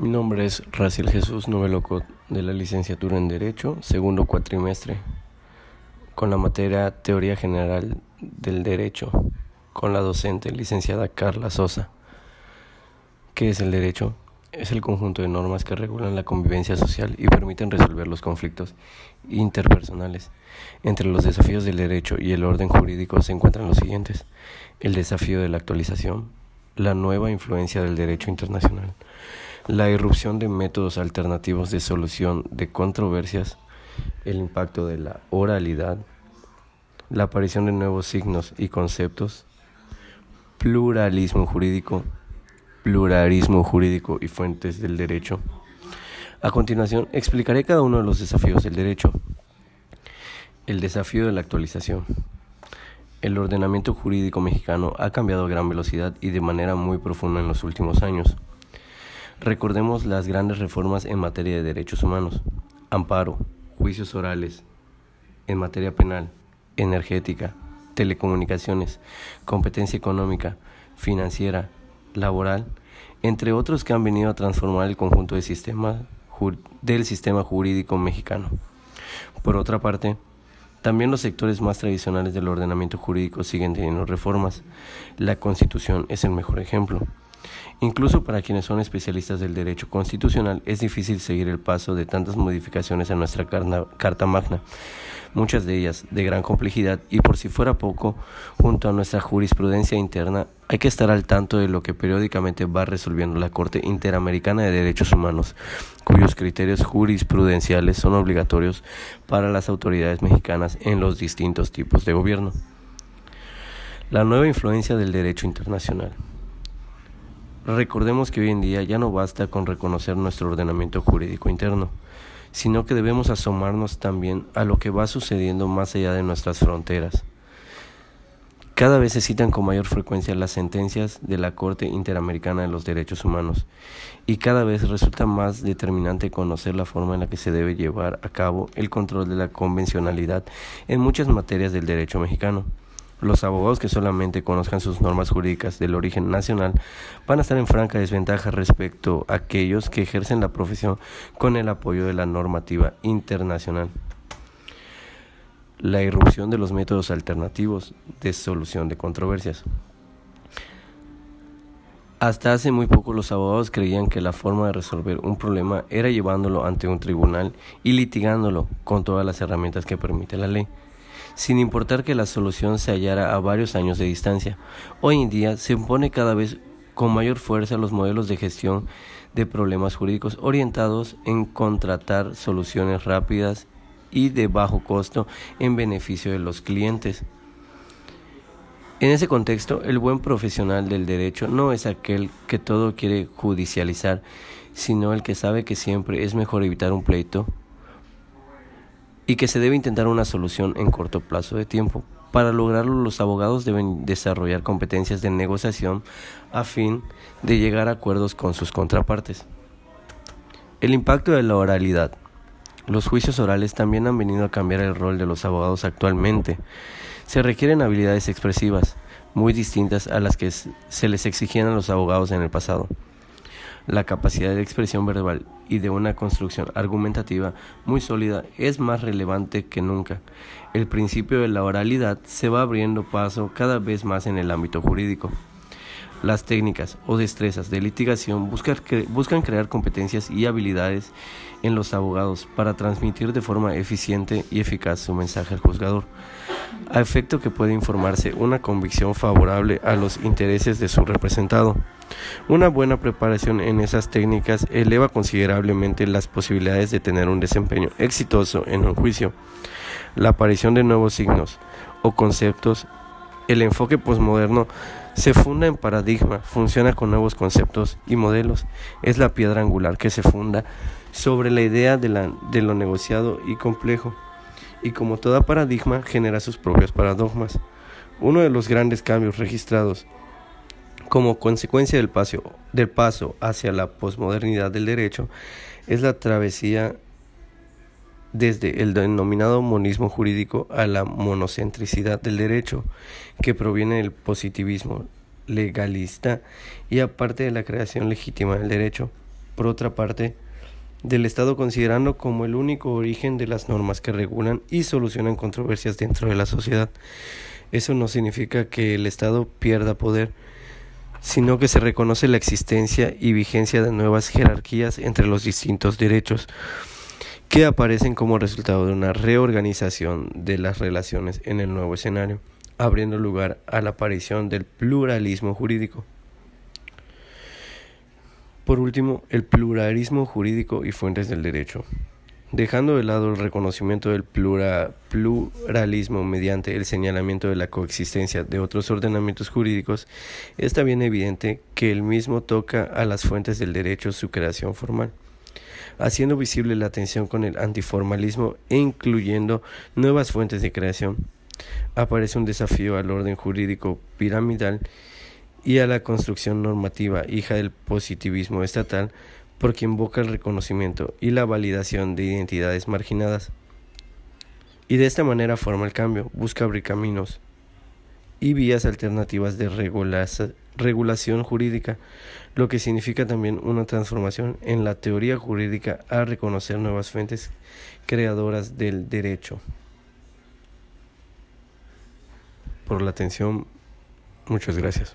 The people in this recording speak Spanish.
Mi nombre es Raciel Jesús Noveloco de la licenciatura en Derecho, segundo cuatrimestre, con la materia Teoría General del Derecho, con la docente licenciada Carla Sosa. ¿Qué es el derecho? Es el conjunto de normas que regulan la convivencia social y permiten resolver los conflictos interpersonales. Entre los desafíos del derecho y el orden jurídico se encuentran los siguientes. El desafío de la actualización, la nueva influencia del derecho internacional, la irrupción de métodos alternativos de solución de controversias, el impacto de la oralidad, la aparición de nuevos signos y conceptos, pluralismo jurídico, pluralismo jurídico y fuentes del derecho. A continuación, explicaré cada uno de los desafíos del derecho. El desafío de la actualización. El ordenamiento jurídico mexicano ha cambiado a gran velocidad y de manera muy profunda en los últimos años. Recordemos las grandes reformas en materia de derechos humanos, amparo, juicios orales, en materia penal, energética, telecomunicaciones, competencia económica, financiera, laboral, entre otros que han venido a transformar el conjunto del sistema jurídico mexicano. Por otra parte, también los sectores más tradicionales del ordenamiento jurídico siguen teniendo reformas. La Constitución es el mejor ejemplo. Incluso para quienes son especialistas del derecho constitucional es difícil seguir el paso de tantas modificaciones en nuestra Carta Magna, muchas de ellas de gran complejidad y por si fuera poco, junto a nuestra jurisprudencia interna, hay que estar al tanto de lo que periódicamente va resolviendo la Corte Interamericana de Derechos Humanos, cuyos criterios jurisprudenciales son obligatorios para las autoridades mexicanas en los distintos tipos de gobierno. La nueva influencia del derecho internacional. Recordemos que hoy en día ya no basta con reconocer nuestro ordenamiento jurídico interno, sino que debemos asomarnos también a lo que va sucediendo más allá de nuestras fronteras. Cada vez se citan con mayor frecuencia las sentencias de la Corte Interamericana de los Derechos Humanos y cada vez resulta más determinante conocer la forma en la que se debe llevar a cabo el control de la convencionalidad en muchas materias del derecho mexicano. Los abogados que solamente conozcan sus normas jurídicas del origen nacional van a estar en franca desventaja respecto a aquellos que ejercen la profesión con el apoyo de la normativa internacional. La irrupción de los métodos alternativos de solución de controversias. Hasta hace muy poco los abogados creían que la forma de resolver un problema era llevándolo ante un tribunal y litigándolo con todas las herramientas que permite la ley sin importar que la solución se hallara a varios años de distancia. Hoy en día se impone cada vez con mayor fuerza los modelos de gestión de problemas jurídicos orientados en contratar soluciones rápidas y de bajo costo en beneficio de los clientes. En ese contexto, el buen profesional del derecho no es aquel que todo quiere judicializar, sino el que sabe que siempre es mejor evitar un pleito y que se debe intentar una solución en corto plazo de tiempo. Para lograrlo, los abogados deben desarrollar competencias de negociación a fin de llegar a acuerdos con sus contrapartes. El impacto de la oralidad. Los juicios orales también han venido a cambiar el rol de los abogados actualmente. Se requieren habilidades expresivas, muy distintas a las que se les exigían a los abogados en el pasado la capacidad de expresión verbal y de una construcción argumentativa muy sólida es más relevante que nunca. El principio de la oralidad se va abriendo paso cada vez más en el ámbito jurídico. Las técnicas o destrezas de litigación buscan, crear competencias y habilidades en los abogados para transmitir de forma eficiente y eficaz su mensaje al juzgador, a efecto que pueda informarse una convicción favorable a los intereses de su representado. Una buena preparación en esas técnicas eleva considerablemente las posibilidades de tener un desempeño exitoso en un juicio. La aparición de nuevos signos o conceptos, el enfoque posmoderno se funda en paradigma, funciona con nuevos conceptos y modelos, es la piedra angular que se funda sobre la idea de, lo negociado y complejo, y como toda paradigma genera sus propios paradigmas. Uno de los grandes cambios registrados como consecuencia del paso, del paso hacia la posmodernidad del derecho es la travesía desde el denominado monismo jurídico a la monocentricidad del derecho, que proviene del positivismo legalista y aparte de la creación legítima del derecho, por otra parte, del Estado considerando como el único origen de las normas que regulan y solucionan controversias dentro de la sociedad. Eso no significa que el Estado pierda poder, sino que se reconoce la existencia y vigencia de nuevas jerarquías entre los distintos derechos que aparecen como resultado de una reorganización de las relaciones en el nuevo escenario, abriendo lugar a la aparición del pluralismo jurídico. Por último, el pluralismo jurídico y fuentes del derecho. Dejando de lado el reconocimiento del pluralismo mediante el señalamiento de la coexistencia de otros ordenamientos jurídicos, está bien evidente que el mismo toca a las fuentes del derecho su creación formal, haciendo visible la tensión con el antiformalismo e incluyendo nuevas fuentes de creación. Aparece un desafío al orden jurídico piramidal y a la construcción normativa, hija del positivismo estatal, porque invoca el reconocimiento y la validación de identidades marginadas. Y de esta manera forma el cambio, busca abrir caminos y vías alternativas de regulación jurídica, lo que significa también una transformación en la teoría jurídica a reconocer nuevas fuentes creadoras del derecho. Por la atención, muchas gracias.